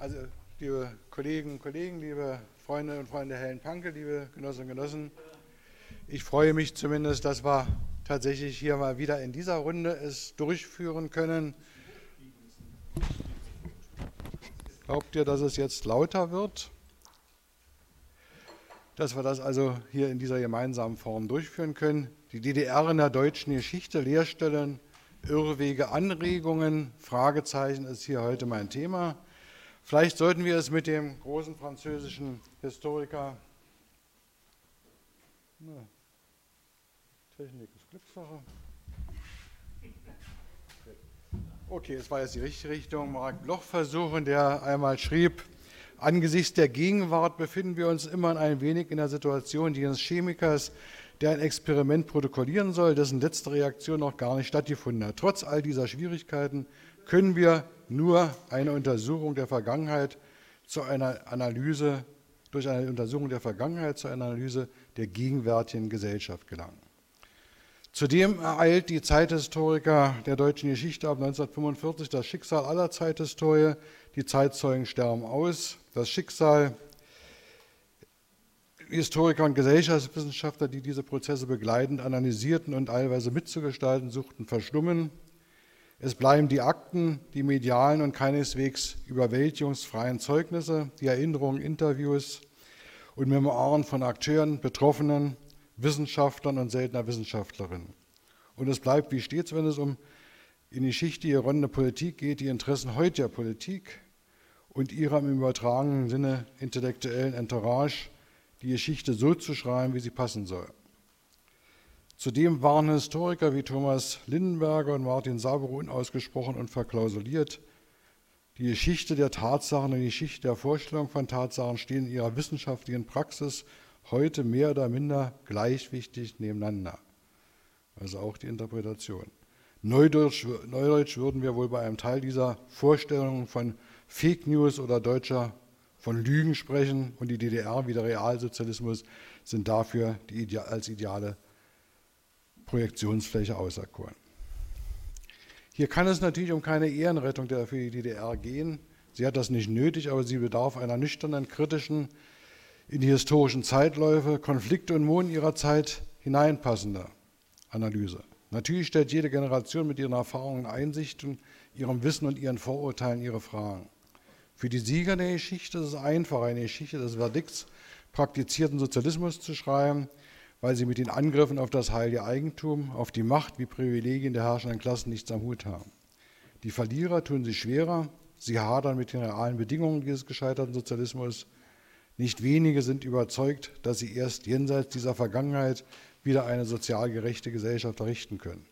Also, liebe Kolleginnen und Kollegen, liebe Freunde und Freunde Helen Panke, liebe Genossinnen und Genossen, ich freue mich zumindest, dass wir tatsächlich hier mal wieder in dieser Runde es durchführen können. Glaubt ihr, dass es jetzt lauter wird? Dass wir das also hier in dieser gemeinsamen Form durchführen können. Die DDR in der deutschen Geschichte, Lehrstellen, Irrwege, Anregungen, Fragezeichen ist hier heute mein Thema. Vielleicht sollten wir es mit dem großen französischen Historiker, na, Technik ist Glückssache. Okay, es war jetzt die richtige Richtung. Mark Bloch versuchen, der einmal schrieb, angesichts der Gegenwart befinden wir uns immer ein wenig in der Situation jenes Chemikers, der ein Experiment protokollieren soll, dessen letzte Reaktion noch gar nicht stattgefunden hat. Trotz all dieser Schwierigkeiten können wir nur eine Untersuchung der Vergangenheit zu einer Analyse, durch eine Untersuchung der Vergangenheit zu einer Analyse der gegenwärtigen Gesellschaft gelangen. Zudem ereilt die Zeithistoriker der deutschen Geschichte ab 1945 das Schicksal aller Zeithistorie. Die Zeitzeugen sterben aus. Das Schicksal Historiker und Gesellschaftswissenschaftler, die diese Prozesse begleitend analysierten und teilweise mitzugestalten suchten, verstummen. Es bleiben die Akten, die medialen und keineswegs überwältigungsfreien Zeugnisse, die Erinnerungen, Interviews und Memoiren von Akteuren, Betroffenen, Wissenschaftlern und seltener Wissenschaftlerinnen. Und es bleibt wie stets, wenn es um in die Geschichte geronnene Politik geht, die Interessen heutiger Politik und ihrer im übertragenen Sinne intellektuellen Entourage die Geschichte so zu schreiben, wie sie passen soll. Zudem waren Historiker wie Thomas Lindenberger und Martin Sabero unausgesprochen und verklausuliert. Die Geschichte der Tatsachen und die Geschichte der Vorstellung von Tatsachen stehen in ihrer wissenschaftlichen Praxis heute mehr oder minder gleichwichtig nebeneinander. Also auch die Interpretation. Neudeutsch, Neudeutsch würden wir wohl bei einem Teil dieser Vorstellungen von Fake News oder deutscher von Lügen sprechen und die DDR wie der Realsozialismus sind dafür die, als ideale Projektionsfläche auserkoren. Hier kann es natürlich um keine Ehrenrettung für die DDR gehen. Sie hat das nicht nötig, aber sie bedarf einer nüchternen, kritischen, in die historischen Zeitläufe, Konflikte und Moden ihrer Zeit hineinpassender Analyse. Natürlich stellt jede Generation mit ihren Erfahrungen, Einsichten, ihrem Wissen und ihren Vorurteilen ihre Fragen. Für die Sieger der Geschichte ist es einfach, eine Geschichte des Verdikts praktizierten Sozialismus zu schreiben, weil sie mit den Angriffen auf das heilige Eigentum, auf die Macht wie Privilegien der herrschenden Klassen nichts am Hut haben. Die Verlierer tun sich schwerer, sie hadern mit den realen Bedingungen dieses gescheiterten Sozialismus. Nicht wenige sind überzeugt, dass sie erst jenseits dieser Vergangenheit wieder eine sozial gerechte Gesellschaft errichten können.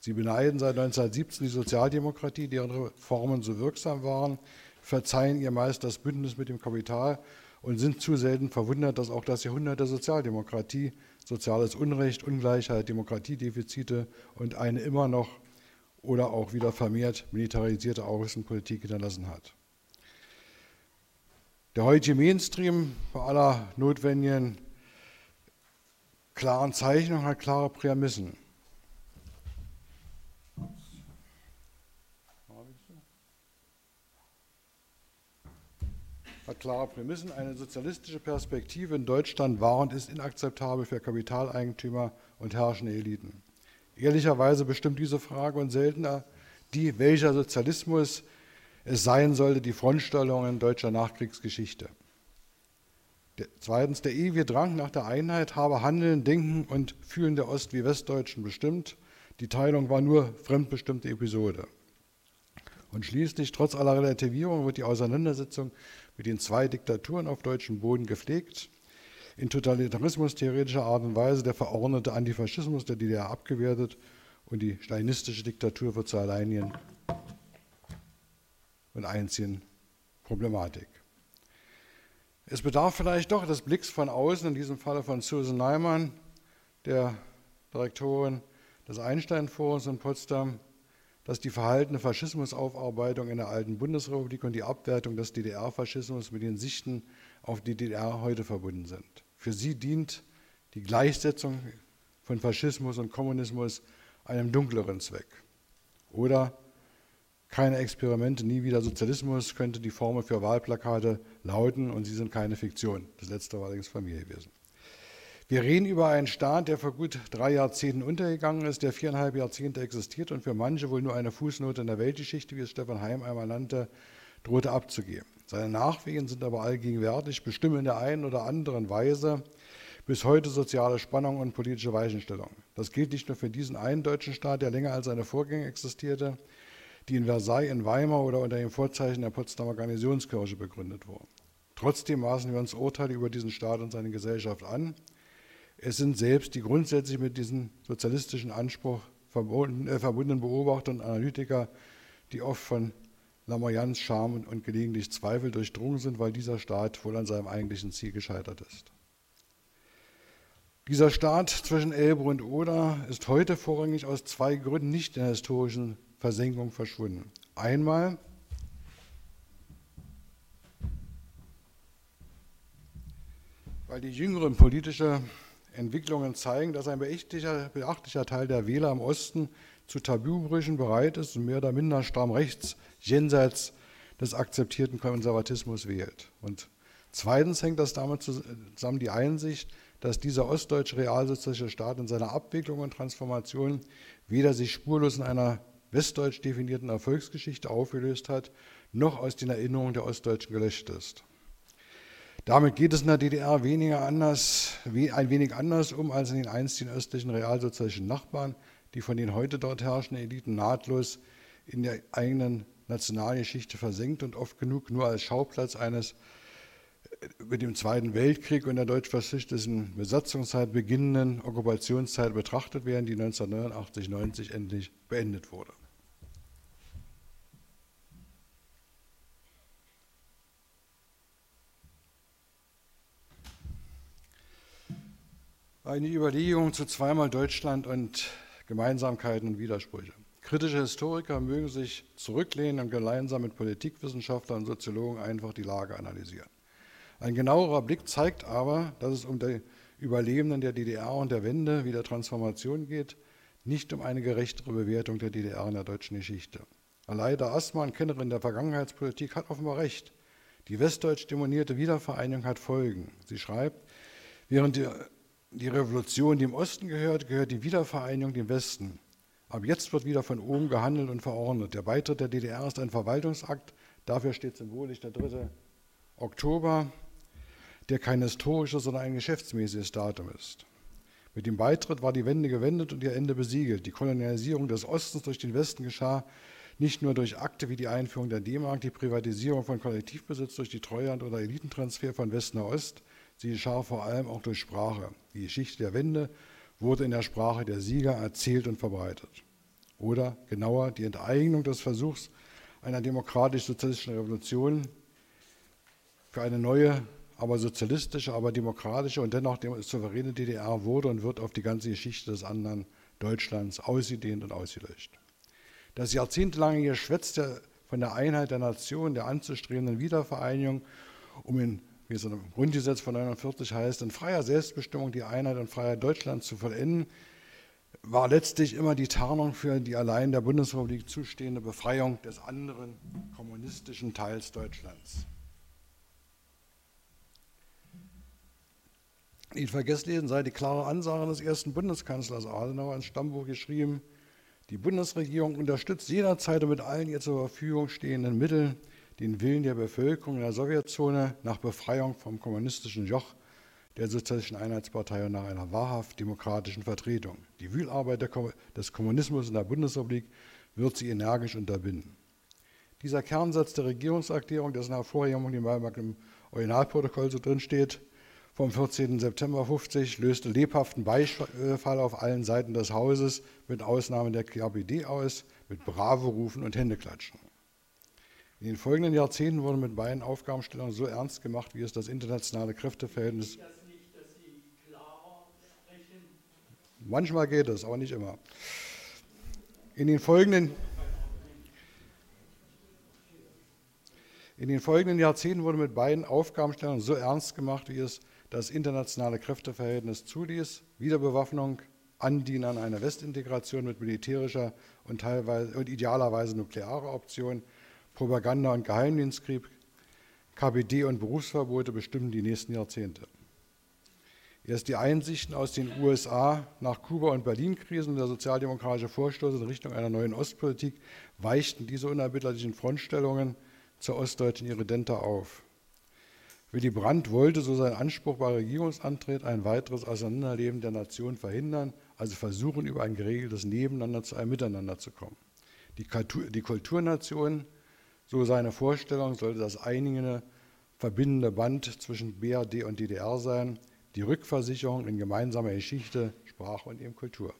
Sie beneiden seit 1917 die Sozialdemokratie, deren Reformen so wirksam waren, verzeihen ihr meist das Bündnis mit dem Kapital und sind zu selten verwundert, dass auch das Jahrhundert der Sozialdemokratie soziales Unrecht, Ungleichheit, Demokratiedefizite und eine immer noch oder auch wieder vermehrt militarisierte Außenpolitik hinterlassen hat. Der heutige Mainstream bei aller notwendigen klaren Zeichnung hat klare Prämissen. Hat klare Prämissen. Eine sozialistische Perspektive in Deutschland war und ist inakzeptabel für Kapitaleigentümer und herrschende Eliten. Ehrlicherweise bestimmt diese Frage und seltener die, welcher Sozialismus es sein sollte, die Frontstellungen deutscher Nachkriegsgeschichte. Zweitens, der ewige Drang nach der Einheit habe Handeln, Denken und Fühlen der Ost- wie Westdeutschen bestimmt. Die Teilung war nur fremdbestimmte Episode. Und schließlich, trotz aller Relativierung, wird die Auseinandersetzung mit den zwei Diktaturen auf deutschem Boden gepflegt, in totalitarismus-theoretischer Art und Weise der verordnete Antifaschismus der DDR abgewertet und die stalinistische Diktatur wird zur alleinigen und einzigen Problematik. Es bedarf vielleicht doch des Blicks von außen, in diesem Falle von Susan Neumann, der Direktorin des Einstein-Forums in Potsdam, dass die verhaltene Faschismusaufarbeitung in der alten Bundesrepublik und die Abwertung des DDR-Faschismus mit den Sichten auf die DDR heute verbunden sind. Für sie dient die Gleichsetzung von Faschismus und Kommunismus einem dunkleren Zweck. Oder keine Experimente, nie wieder Sozialismus könnte die Formel für Wahlplakate lauten und sie sind keine Fiktion. Das letzte war allerdings mir gewesen. Wir reden über einen Staat, der vor gut drei Jahrzehnten untergegangen ist, der viereinhalb Jahrzehnte existiert und für manche wohl nur eine Fußnote in der Weltgeschichte, wie es Stefan Heim einmal nannte, drohte abzugeben. Seine Nachwehen sind aber allgegenwärtig, bestimmen in der einen oder anderen Weise bis heute soziale Spannung und politische Weichenstellung. Das gilt nicht nur für diesen einen deutschen Staat, der länger als seine Vorgänger existierte, die in Versailles, in Weimar oder unter dem Vorzeichen der Potsdamer Garnisonskirche begründet wurden. Trotzdem maßen wir uns Urteile über diesen Staat und seine Gesellschaft an. Es sind selbst die grundsätzlich mit diesem sozialistischen Anspruch äh, verbundenen Beobachter und Analytiker, die oft von Lamoyans und, und gelegentlich Zweifel durchdrungen sind, weil dieser Staat wohl an seinem eigentlichen Ziel gescheitert ist. Dieser Staat zwischen Elbe und Oder ist heute vorrangig aus zwei Gründen nicht in der historischen Versenkung verschwunden. Einmal weil die jüngeren politische Entwicklungen zeigen, dass ein beachtlicher, beachtlicher Teil der Wähler im Osten zu Tabubrüchen bereit ist und mehr oder minder stramm rechts jenseits des akzeptierten Konservatismus wählt. Und zweitens hängt das damit zusammen die Einsicht, dass dieser ostdeutsche realsozialistische Staat in seiner Abwicklung und Transformation weder sich spurlos in einer westdeutsch definierten Erfolgsgeschichte aufgelöst hat, noch aus den Erinnerungen der Ostdeutschen gelöscht ist. Damit geht es in der DDR weniger anders, ein wenig anders um als in den einstigen östlichen realsozialistischen Nachbarn, die von den heute dort herrschenden Eliten nahtlos in der eigenen Nationalgeschichte versenkt und oft genug nur als Schauplatz eines äh, mit dem Zweiten Weltkrieg und der deutsch-faschistischen Besatzungszeit beginnenden Okkupationszeit betrachtet werden, die 1989-90 endlich beendet wurde. Eine Überlegung zu zweimal Deutschland und Gemeinsamkeiten und Widersprüche. Kritische Historiker mögen sich zurücklehnen und gemeinsam mit Politikwissenschaftlern und Soziologen einfach die Lage analysieren. Ein genauerer Blick zeigt aber, dass es um die Überlebenden der DDR und der Wende wie der Transformation geht, nicht um eine gerechtere Bewertung der DDR in der deutschen Geschichte. Aleida Assmann, Kennerin der Vergangenheitspolitik, hat offenbar recht. Die westdeutsch demonierte Wiedervereinigung hat Folgen. Sie schreibt, während die die Revolution, die im Osten gehört, gehört die Wiedervereinigung dem Westen. Ab jetzt wird wieder von oben gehandelt und verordnet. Der Beitritt der DDR ist ein Verwaltungsakt. Dafür steht symbolisch der 3. Oktober, der kein historisches, sondern ein geschäftsmäßiges Datum ist. Mit dem Beitritt war die Wende gewendet und ihr Ende besiegelt. Die Kolonialisierung des Ostens durch den Westen geschah nicht nur durch Akte wie die Einführung der D-Mark, die Privatisierung von Kollektivbesitz durch die Treuhand oder Elitentransfer von Westen nach Ost, Sie geschah vor allem auch durch Sprache. Die Geschichte der Wende wurde in der Sprache der Sieger erzählt und verbreitet. Oder genauer, die Enteignung des Versuchs einer demokratisch-sozialistischen Revolution für eine neue, aber sozialistische, aber demokratische und dennoch souveräne DDR wurde und wird auf die ganze Geschichte des anderen Deutschlands ausgedehnt und ausgelöscht. Das jahrzehntelange Geschwätz von der Einheit der Nation, der anzustrebenden Wiedervereinigung, um in wie es im Grundgesetz von 1949 heißt, in freier Selbstbestimmung die Einheit und Freiheit Deutschlands zu vollenden, war letztlich immer die Tarnung für die allein der Bundesrepublik zustehende Befreiung des anderen kommunistischen Teils Deutschlands. In Vergesslesen sei die klare Ansage des ersten Bundeskanzlers Adenauer ins Stammbuch geschrieben, die Bundesregierung unterstützt jederzeit und mit allen ihr zur Verfügung stehenden Mitteln den Willen der Bevölkerung in der Sowjetzone nach Befreiung vom kommunistischen Joch der Sozialistischen Einheitspartei und nach einer wahrhaft demokratischen Vertretung. Die Wühlarbeit des Kommunismus in der Bundesrepublik wird sie energisch unterbinden. Dieser Kernsatz der Regierungserklärung, dessen Hervorhebung im Originalprotokoll so drin steht, vom 14. September 50 löste lebhaften Beifall auf allen Seiten des Hauses, mit Ausnahme der KPD aus, mit Bravo-Rufen und Händeklatschen. In den folgenden Jahrzehnten wurde mit beiden Aufgabenstellungen so ernst gemacht, wie es das internationale Kräfteverhältnis. Das nicht, dass Sie klarer sprechen? Manchmal geht es, aber nicht immer. In den folgenden In den folgenden Jahrzehnten wurde mit beiden Aufgabenstellungen so ernst gemacht, wie es das internationale Kräfteverhältnis zuließ. Wiederbewaffnung Andienen an einer Westintegration mit militärischer und teilweise und idealerweise nuklearer Option, Propaganda und Geheimdienstkrieg, KPD und Berufsverbote bestimmen die nächsten Jahrzehnte. Erst die Einsichten aus den USA nach Kuba- und Berlin-Krisen und der sozialdemokratische Vorstoß in Richtung einer neuen Ostpolitik weichten diese unerbittlichen Frontstellungen zur ostdeutschen Irredenta auf. Willy Brandt wollte, so sein Anspruch bei Regierungsantritt, ein weiteres Auseinanderleben der Nation verhindern, also versuchen, über ein geregeltes Nebeneinander zu einem Miteinander zu kommen. Die, Kultur, die Kulturnation, so seine Vorstellung, sollte das einige verbindende Band zwischen BRD und DDR sein, die Rückversicherung in gemeinsamer Geschichte, Sprache und eben Kultur.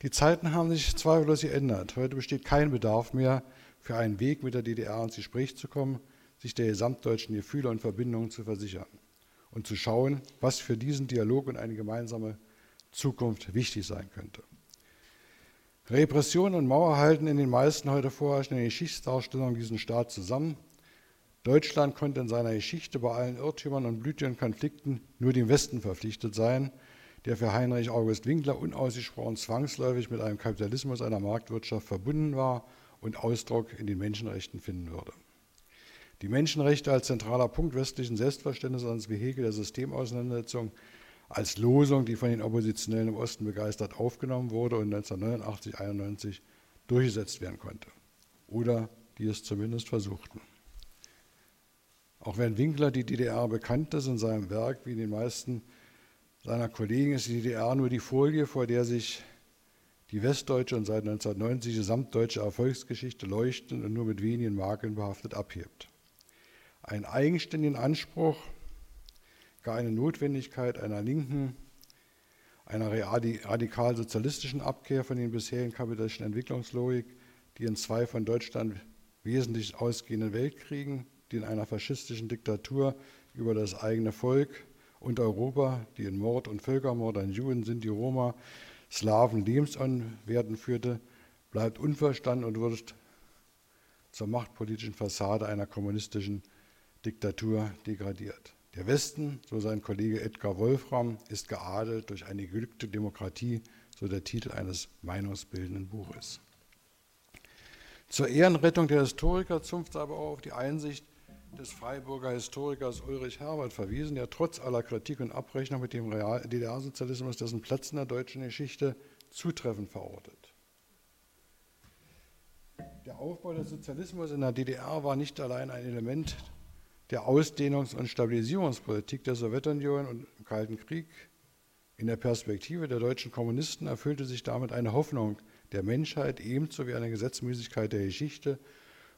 Die Zeiten haben sich zweifellos geändert. Heute besteht kein Bedarf mehr, für einen Weg mit der DDR ins Gespräch zu kommen, sich der gesamtdeutschen Gefühle und Verbindungen zu versichern und zu schauen, was für diesen Dialog und eine gemeinsame Zukunft wichtig sein könnte. Repression und Mauer halten in den meisten heute vorherrschenden Geschichtsdarstellungen diesen Staat zusammen Deutschland konnte in seiner Geschichte bei allen Irrtümern und blütigen Konflikten nur dem Westen verpflichtet sein, der für Heinrich August Winkler unausgesprochen zwangsläufig mit einem Kapitalismus einer Marktwirtschaft verbunden war und Ausdruck in den Menschenrechten finden würde. Die Menschenrechte als zentraler Punkt westlichen Selbstverständnisses als Vehikel der Systemauseinandersetzung, als Losung, die von den Oppositionellen im Osten begeistert aufgenommen wurde und 1989, 91 durchgesetzt werden konnte. Oder die es zumindest versuchten. Auch wenn Winkler die DDR bekannt ist in seinem Werk, wie den meisten seiner Kollegen, ist die DDR nur die Folie, vor der sich die westdeutsche und seit 1990 gesamtdeutsche Erfolgsgeschichte leuchtend und nur mit wenigen Makeln behaftet abhebt. Einen eigenständigen Anspruch, gar eine Notwendigkeit einer linken, einer radikal-sozialistischen Abkehr von den bisherigen kapitalistischen Entwicklungslogik, die in zwei von Deutschland wesentlich ausgehenden Weltkriegen die in einer faschistischen Diktatur über das eigene Volk und Europa, die in Mord und Völkermord an Juden, Sinti, Roma, Slawen Lebensanwerten führte, bleibt unverstanden und wird zur machtpolitischen Fassade einer kommunistischen Diktatur degradiert. Der Westen, so sein Kollege Edgar Wolfram, ist geadelt durch eine geglückte Demokratie, so der Titel eines meinungsbildenden Buches. Zur Ehrenrettung der Historiker zunft aber auch auf die Einsicht, des Freiburger Historikers Ulrich Herbert verwiesen, der trotz aller Kritik und Abrechnung mit dem DDR-Sozialismus dessen Platz in der deutschen Geschichte zutreffend verortet. Der Aufbau des Sozialismus in der DDR war nicht allein ein Element der Ausdehnungs- und Stabilisierungspolitik der Sowjetunion und im Kalten Krieg. In der Perspektive der deutschen Kommunisten erfüllte sich damit eine Hoffnung der Menschheit ebenso wie eine Gesetzmäßigkeit der Geschichte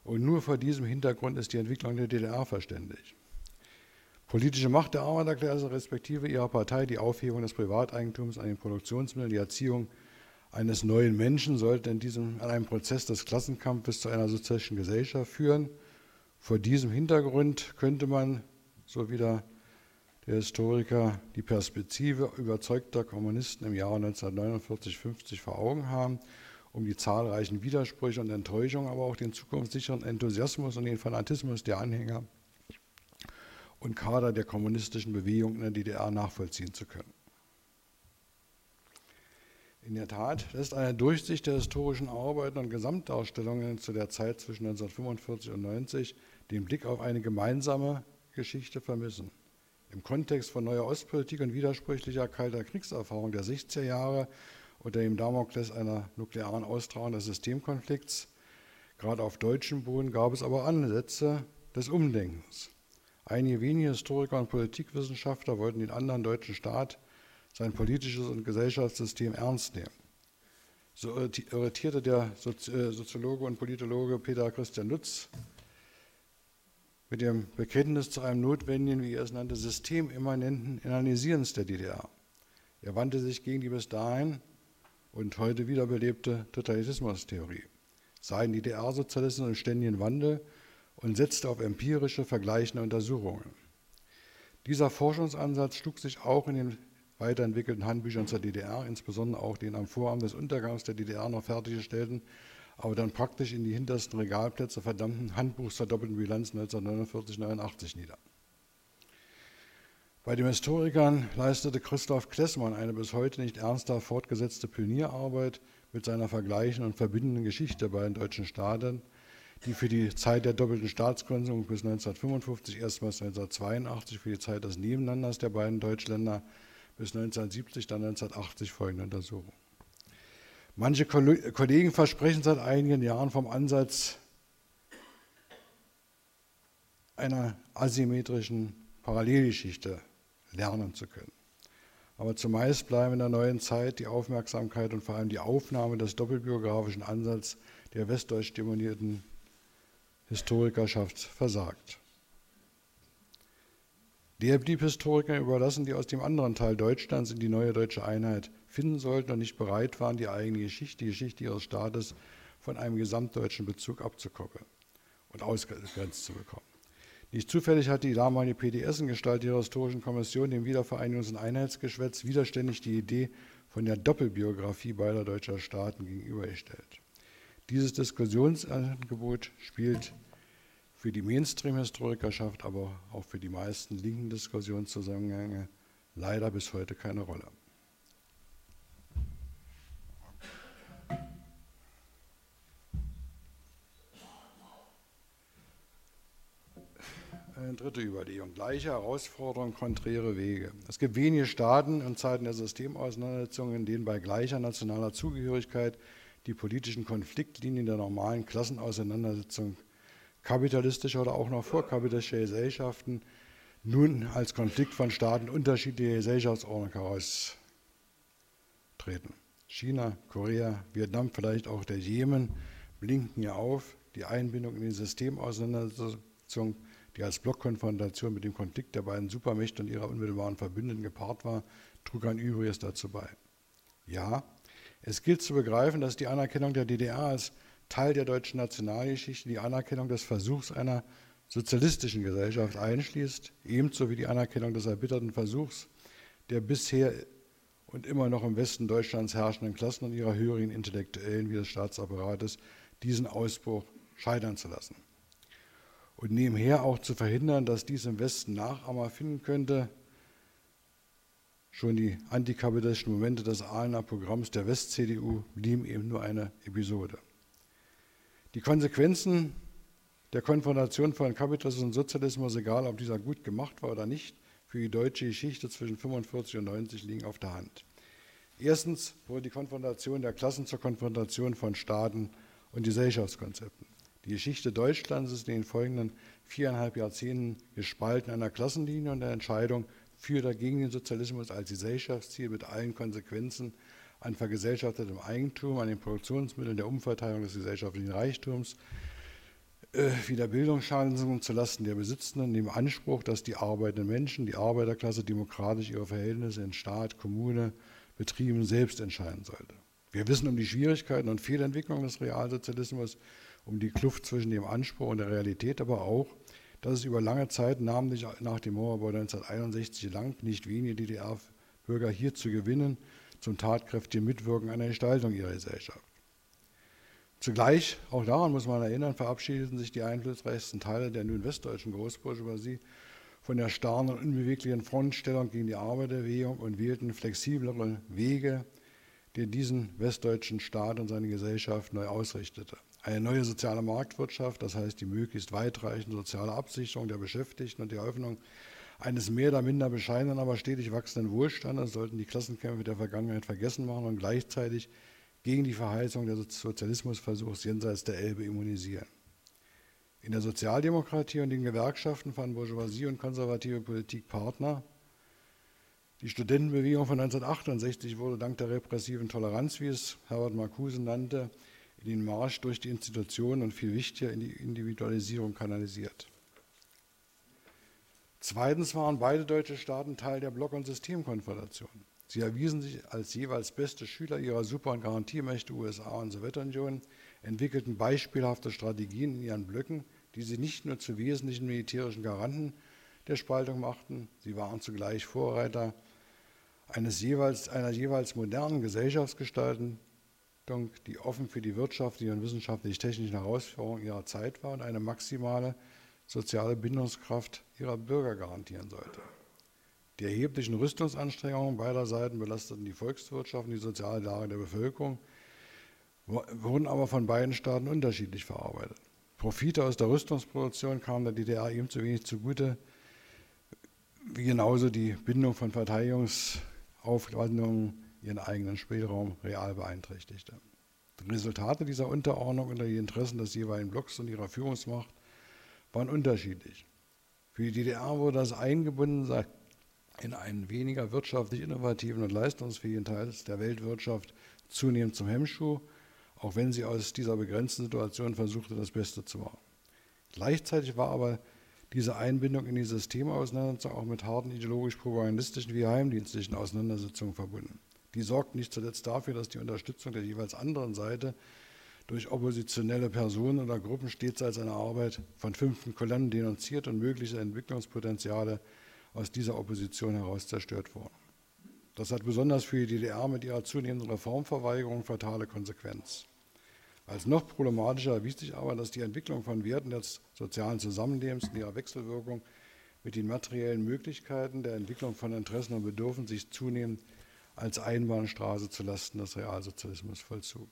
und nur vor diesem Hintergrund ist die Entwicklung der DDR verständlich. Politische Macht der Arbeiterklasse respektive ihrer Partei, die Aufhebung des Privateigentums an den Produktionsmitteln, die Erziehung eines neuen Menschen sollten in diesem, an einem Prozess des Klassenkampfes zu einer sozialistischen Gesellschaft führen. Vor diesem Hintergrund könnte man, so wie der, der Historiker, die Perspektive überzeugter Kommunisten im Jahre 1949-50 vor Augen haben um die zahlreichen Widersprüche und Enttäuschungen, aber auch den zukunftssicheren Enthusiasmus und den Fanatismus der Anhänger und Kader der kommunistischen Bewegung in der DDR nachvollziehen zu können. In der Tat lässt eine Durchsicht der historischen Arbeiten und Gesamtdarstellungen zu der Zeit zwischen 1945 und 1990 den Blick auf eine gemeinsame Geschichte vermissen. Im Kontext von neuer Ostpolitik und widersprüchlicher kalter Kriegserfahrung der 60er Jahre unter dem Damokles einer nuklearen Austragung des Systemkonflikts. Gerade auf deutschem Boden gab es aber Ansätze des Umdenkens. Einige wenige Historiker und Politikwissenschaftler wollten den anderen deutschen Staat, sein politisches und Gesellschaftssystem ernst nehmen. So irritierte der äh, Soziologe und Politologe Peter Christian Lutz mit dem Bekenntnis zu einem notwendigen, wie er es nannte, systemimmanenten Analysierens der DDR. Er wandte sich gegen die bis dahin und heute wiederbelebte Totalitarismustheorie, seien DDR-Sozialisten im ständigen Wandel und setzte auf empirische, vergleichende Untersuchungen. Dieser Forschungsansatz schlug sich auch in den weiterentwickelten Handbüchern zur DDR, insbesondere auch den am Vorabend des Untergangs der DDR noch fertiggestellten, aber dann praktisch in die hintersten Regalplätze verdammten Handbuchs zur doppelten Bilanz 1949-89 nieder. Bei den Historikern leistete Christoph Klessmann eine bis heute nicht ernsthaft fortgesetzte Pionierarbeit mit seiner vergleichenden und verbindenden Geschichte bei den deutschen Staaten, die für die Zeit der doppelten Staatsgründung bis 1955, erstmals 1982 für die Zeit des Nebenlanders der beiden Deutschländer bis 1970, dann 1980 folgende Untersuchung. Manche Kollegen versprechen seit einigen Jahren vom Ansatz einer asymmetrischen Parallelgeschichte lernen zu können. Aber zumeist bleiben in der neuen Zeit die Aufmerksamkeit und vor allem die Aufnahme des doppelbiografischen Ansatzes der westdeutsch dominierten Historikerschaft versagt. Der blieb Historikern überlassen, die aus dem anderen Teil Deutschlands in die neue deutsche Einheit finden sollten und nicht bereit waren, die eigene Geschichte, die Geschichte ihres Staates von einem gesamtdeutschen Bezug abzukoppeln und ausgegrenzt zu bekommen. Nicht zufällig hat die damalige PDS in Gestalt ihrer historischen Kommission dem Wiedervereinigungs- und Einheitsgeschwätz widerständig die Idee von der Doppelbiografie beider deutscher Staaten gegenübergestellt. Dieses Diskussionsangebot spielt für die Mainstream-Historikerschaft, aber auch für die meisten linken Diskussionszusammengänge leider bis heute keine Rolle. Eine dritte Überlegung. Gleiche Herausforderungen, konträre Wege. Es gibt wenige Staaten in Zeiten der Systemauseinandersetzungen, in denen bei gleicher nationaler Zugehörigkeit die politischen Konfliktlinien der normalen Klassenauseinandersetzung kapitalistischer oder auch noch vorkapitalistischer Gesellschaften nun als Konflikt von Staaten unterschiedlicher Gesellschaftsordnung heraustreten. China, Korea, Vietnam, vielleicht auch der Jemen blinken ja auf. Die Einbindung in die Systemauseinandersetzung die als Blockkonfrontation mit dem Konflikt der beiden Supermächte und ihrer unmittelbaren Verbündeten gepaart war, trug ein Übriges dazu bei. Ja, es gilt zu begreifen, dass die Anerkennung der DDR als Teil der deutschen Nationalgeschichte die Anerkennung des Versuchs einer sozialistischen Gesellschaft einschließt, ebenso wie die Anerkennung des erbitterten Versuchs der bisher und immer noch im Westen Deutschlands herrschenden Klassen und ihrer höheren Intellektuellen wie des Staatsapparates diesen Ausbruch scheitern zu lassen und nebenher auch zu verhindern, dass dies im Westen Nachahmer finden könnte. Schon die antikapitalistischen Momente des Ahlener Programms der West-CDU blieben eben nur eine Episode. Die Konsequenzen der Konfrontation von Kapitalismus und Sozialismus, egal ob dieser gut gemacht war oder nicht, für die deutsche Geschichte zwischen 45 und 90 liegen auf der Hand. Erstens wurde die Konfrontation der Klassen zur Konfrontation von Staaten und Gesellschaftskonzepten. Die Geschichte Deutschlands ist in den folgenden viereinhalb Jahrzehnten gespalten einer Klassenlinie und der Entscheidung für oder gegen den Sozialismus als Gesellschaftsziel mit allen Konsequenzen an vergesellschaftetem Eigentum, an den Produktionsmitteln, der Umverteilung des gesellschaftlichen Reichtums, äh, wie der Bildungschancen zulasten der Besitzenden, dem Anspruch, dass die arbeitenden Menschen, die Arbeiterklasse demokratisch ihre Verhältnisse in Staat, Kommune, Betrieben selbst entscheiden sollte. Wir wissen um die Schwierigkeiten und Fehlentwicklungen des Realsozialismus um die Kluft zwischen dem Anspruch und der Realität, aber auch, dass es über lange Zeit, namentlich nach dem Mauerbau 1961, lang nicht wenige DDR-Bürger hier zu gewinnen, zum tatkräftigen Mitwirken an der Gestaltung ihrer Gesellschaft. Zugleich, auch daran muss man erinnern, verabschiedeten sich die einflussreichsten Teile der nun westdeutschen Großbourgeoisie von der starren und unbeweglichen Frontstellung gegen die Arbeiterbewegung und wählten flexiblere Wege, die diesen westdeutschen Staat und seine Gesellschaft neu ausrichtete. Eine neue soziale Marktwirtschaft, das heißt die möglichst weitreichende soziale Absicherung der Beschäftigten und die Eröffnung eines mehr oder minder bescheidenen, aber stetig wachsenden Wohlstandes sollten die Klassenkämpfe der Vergangenheit vergessen machen und gleichzeitig gegen die Verheißung des Sozialismusversuchs jenseits der Elbe immunisieren. In der Sozialdemokratie und den Gewerkschaften fanden Bourgeoisie und konservative Politik Partner. Die Studentenbewegung von 1968 wurde dank der repressiven Toleranz, wie es Herbert Marcuse nannte, in den Marsch durch die Institutionen und viel wichtiger in die Individualisierung kanalisiert. Zweitens waren beide deutsche Staaten Teil der Block- und Systemkonfrontation. Sie erwiesen sich als jeweils beste Schüler ihrer Super- und Garantiemächte USA und Sowjetunion, entwickelten beispielhafte Strategien in ihren Blöcken, die sie nicht nur zu wesentlichen militärischen Garanten der Spaltung machten, sie waren zugleich Vorreiter eines jeweils, einer jeweils modernen Gesellschaftsgestaltung, die offen für die wirtschaftlichen und wissenschaftlich-technischen Herausforderungen ihrer Zeit war und eine maximale soziale Bindungskraft ihrer Bürger garantieren sollte. Die erheblichen Rüstungsanstrengungen beider Seiten belasteten die Volkswirtschaft und die soziale Lage der Bevölkerung, wurden aber von beiden Staaten unterschiedlich verarbeitet. Profite aus der Rüstungsproduktion kamen der DDR ebenso wenig zugute, wie genauso die Bindung von Verteidigungsaufwandungen ihren eigenen Spielraum real beeinträchtigte. Die Resultate dieser Unterordnung unter die Interessen des jeweiligen Blocks und ihrer Führungsmacht waren unterschiedlich. Für die DDR wurde das Eingebundensein in einen weniger wirtschaftlich innovativen und leistungsfähigen Teil der Weltwirtschaft zunehmend zum Hemmschuh, auch wenn sie aus dieser begrenzten Situation versuchte, das Beste zu machen. Gleichzeitig war aber diese Einbindung in die Systemauseinandersetzung auch mit harten ideologisch-propagandistischen wie heimdienstlichen Auseinandersetzungen verbunden. Die sorgten nicht zuletzt dafür, dass die Unterstützung der jeweils anderen Seite durch oppositionelle Personen oder Gruppen stets als eine Arbeit von fünften Kolonnen denunziert und mögliche Entwicklungspotenziale aus dieser Opposition heraus zerstört wurden. Das hat besonders für die DDR mit ihrer zunehmenden Reformverweigerung fatale Konsequenz. Als noch problematischer erwies sich aber, dass die Entwicklung von Werten des sozialen Zusammenlebens in ihrer Wechselwirkung mit den materiellen Möglichkeiten der Entwicklung von Interessen und Bedürfen sich zunehmend als Einbahnstraße zulasten des Realsozialismus vollzog.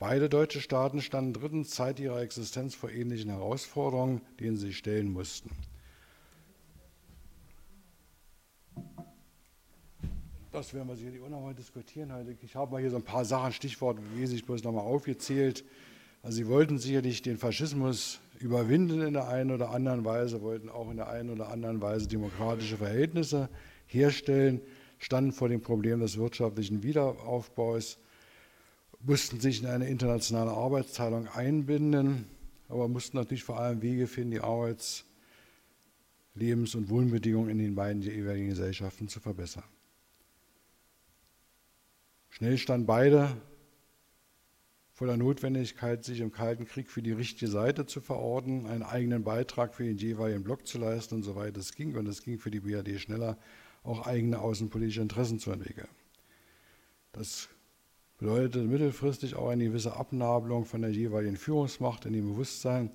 Beide deutsche Staaten standen drittens Zeit ihrer Existenz vor ähnlichen Herausforderungen, denen sie sich stellen mussten. Das werden wir sicherlich auch nochmal diskutieren. Ich habe mal hier so ein paar Sachen, Stichworte wesentlich bloß nochmal aufgezählt. Also sie wollten sicherlich den Faschismus überwinden in der einen oder anderen Weise, wollten auch in der einen oder anderen Weise demokratische Verhältnisse herstellen, standen vor dem Problem des wirtschaftlichen Wiederaufbaus, mussten sich in eine internationale Arbeitsteilung einbinden, aber mussten natürlich vor allem Wege finden, die Arbeits-, Lebens- und Wohnbedingungen in den beiden jeweiligen Gesellschaften zu verbessern. Schnell standen beide vor der Notwendigkeit, sich im Kalten Krieg für die richtige Seite zu verorten, einen eigenen Beitrag für den jeweiligen Block zu leisten und soweit es ging. Und es ging für die BRD schneller, auch eigene außenpolitische Interessen zu entwickeln. Das bedeutete mittelfristig auch eine gewisse Abnabelung von der jeweiligen Führungsmacht in dem Bewusstsein,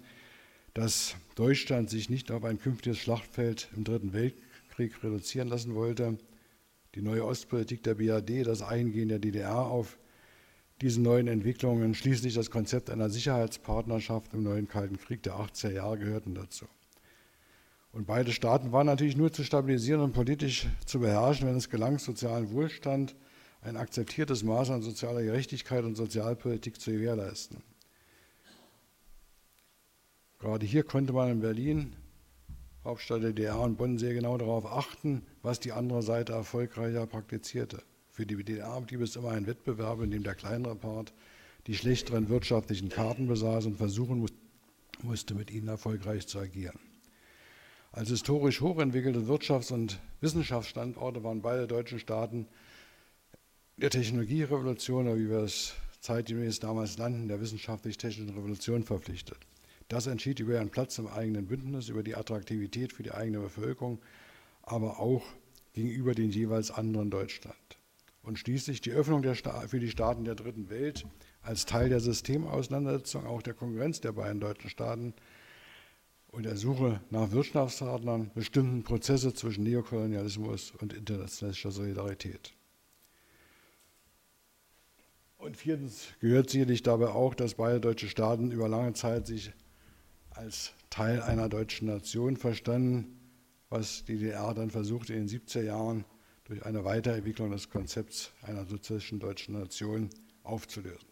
dass Deutschland sich nicht auf ein künftiges Schlachtfeld im Dritten Weltkrieg reduzieren lassen wollte, die neue Ostpolitik der BRD, das Eingehen der DDR auf diese neuen Entwicklungen, schließlich das Konzept einer Sicherheitspartnerschaft im neuen Kalten Krieg der 80er Jahre gehörten dazu. Und beide Staaten waren natürlich nur zu stabilisieren und politisch zu beherrschen, wenn es gelang, sozialen Wohlstand, ein akzeptiertes Maß an sozialer Gerechtigkeit und Sozialpolitik zu gewährleisten. Gerade hier konnte man in Berlin Hauptstadt der DDR und Bonn sehr genau darauf achten, was die andere Seite erfolgreicher praktizierte. Für die DDR blieb es immer ein Wettbewerb, in dem der kleinere Part die schlechteren wirtschaftlichen Karten besaß und versuchen musste, mit ihnen erfolgreich zu agieren. Als historisch hochentwickelte Wirtschafts- und Wissenschaftsstandorte waren beide deutschen Staaten der Technologierevolution, oder wie wir es zeitgemäß damals nannten, der wissenschaftlich-technischen Revolution verpflichtet. Das entschied über ihren Platz im eigenen Bündnis, über die Attraktivität für die eigene Bevölkerung, aber auch gegenüber den jeweils anderen Deutschland. Und schließlich die Öffnung für die Staaten der Dritten Welt als Teil der Systemauseinandersetzung, auch der Konkurrenz der beiden deutschen Staaten und der Suche nach Wirtschaftspartnern bestimmten Prozesse zwischen Neokolonialismus und internationalischer Solidarität. Und viertens gehört sicherlich dabei auch, dass beide deutsche Staaten über lange Zeit sich als Teil einer deutschen Nation verstanden, was die DDR dann versuchte in den 70er Jahren durch eine Weiterentwicklung des Konzepts einer sozialistischen deutschen Nation aufzulösen.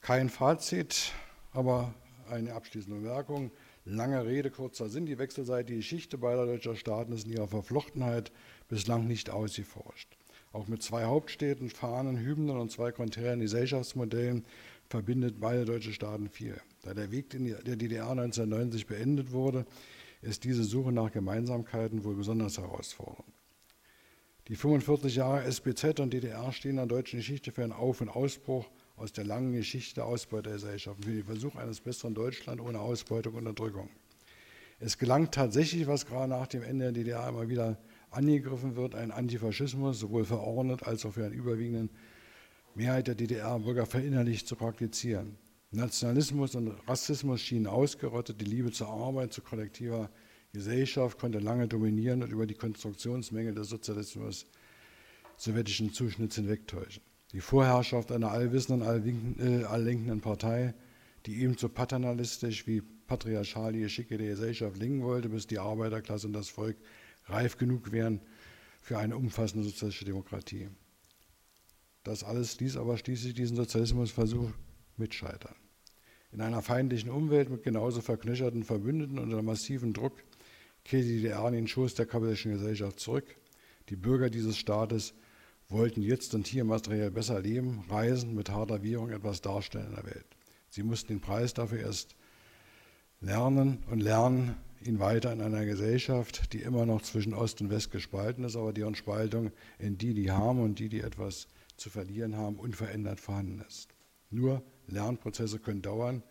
Kein Fazit, aber eine abschließende Bemerkung. Lange Rede, kurzer Sinn. Die wechselseitige Geschichte beider deutscher Staaten ist in ihrer Verflochtenheit bislang nicht ausgeforscht. Auch mit zwei Hauptstädten, Fahnen, Hymnen und zwei konträren Gesellschaftsmodellen verbindet beide deutsche Staaten viel. Da der Weg in der DDR 1990 beendet wurde, ist diese Suche nach Gemeinsamkeiten wohl besonders herausfordernd. Die 45 Jahre SBZ und DDR stehen in der deutschen Geschichte für einen Auf- und Ausbruch aus der langen Geschichte der Ausbeutergesellschaften, für den Versuch eines besseren Deutschland ohne Ausbeutung und Unterdrückung. Es gelang tatsächlich, was gerade nach dem Ende der DDR immer wieder angegriffen wird, ein Antifaschismus, sowohl verordnet als auch für eine überwiegende Mehrheit der DDR-Bürger verinnerlicht zu praktizieren. Nationalismus und Rassismus schienen ausgerottet, die Liebe zur Arbeit, zu kollektiver Gesellschaft konnte lange dominieren und über die Konstruktionsmängel des Sozialismus sowjetischen Zuschnitts hinwegtäuschen. Die Vorherrschaft einer allwissenden, äh, alllenkenden Partei, die ebenso paternalistisch wie patriarchal die Geschicke der Gesellschaft lenken wollte, bis die Arbeiterklasse und das Volk reif genug wären für eine umfassende sozialistische Demokratie. Das alles ließ aber schließlich diesen Sozialismusversuch mitscheitern. In einer feindlichen Umwelt mit genauso verknöcherten Verbündeten unter massivem Druck kehrte die DDR in den Schoß der kapitalistischen Gesellschaft zurück. Die Bürger dieses Staates wollten jetzt und hier materiell besser leben, reisen, mit harter Währung etwas darstellen in der Welt. Sie mussten den Preis dafür erst lernen und lernen ihn weiter in einer Gesellschaft, die immer noch zwischen Ost und West gespalten ist, aber deren Spaltung in die, die haben und die, die etwas zu verlieren haben, unverändert vorhanden ist. Nur Lernprozesse können dauern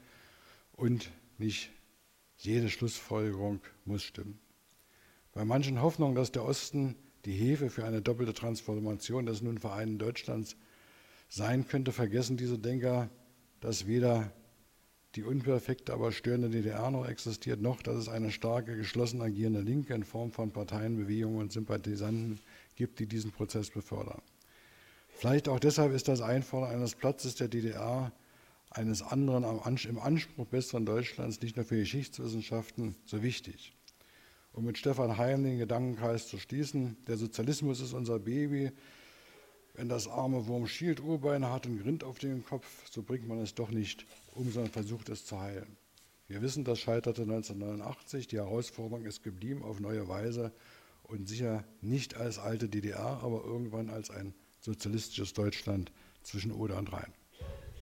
und nicht jede Schlussfolgerung muss stimmen. Bei manchen Hoffnungen, dass der Osten die Hefe für eine doppelte Transformation des nun vereinten Deutschlands sein könnte, vergessen diese Denker, dass weder die unperfekte, aber störende DDR noch existiert, noch dass es eine starke, geschlossen agierende Linke in Form von Parteien, Bewegungen und Sympathisanten gibt, die diesen Prozess befördern. Vielleicht auch deshalb ist das Einfordern eines Platzes der DDR, eines anderen im Anspruch besseren Deutschlands, nicht nur für Geschichtswissenschaften, so wichtig. Um mit Stefan Heim den Gedankenkreis zu schließen, der Sozialismus ist unser Baby, wenn das arme Wurm schielt, Urbeine hat und grinnt auf den Kopf, so bringt man es doch nicht um, sondern versucht es zu heilen. Wir wissen, das scheiterte 1989. Die Herausforderung ist geblieben auf neue Weise und sicher nicht als alte DDR, aber irgendwann als ein sozialistisches Deutschland zwischen Oder und Rhein.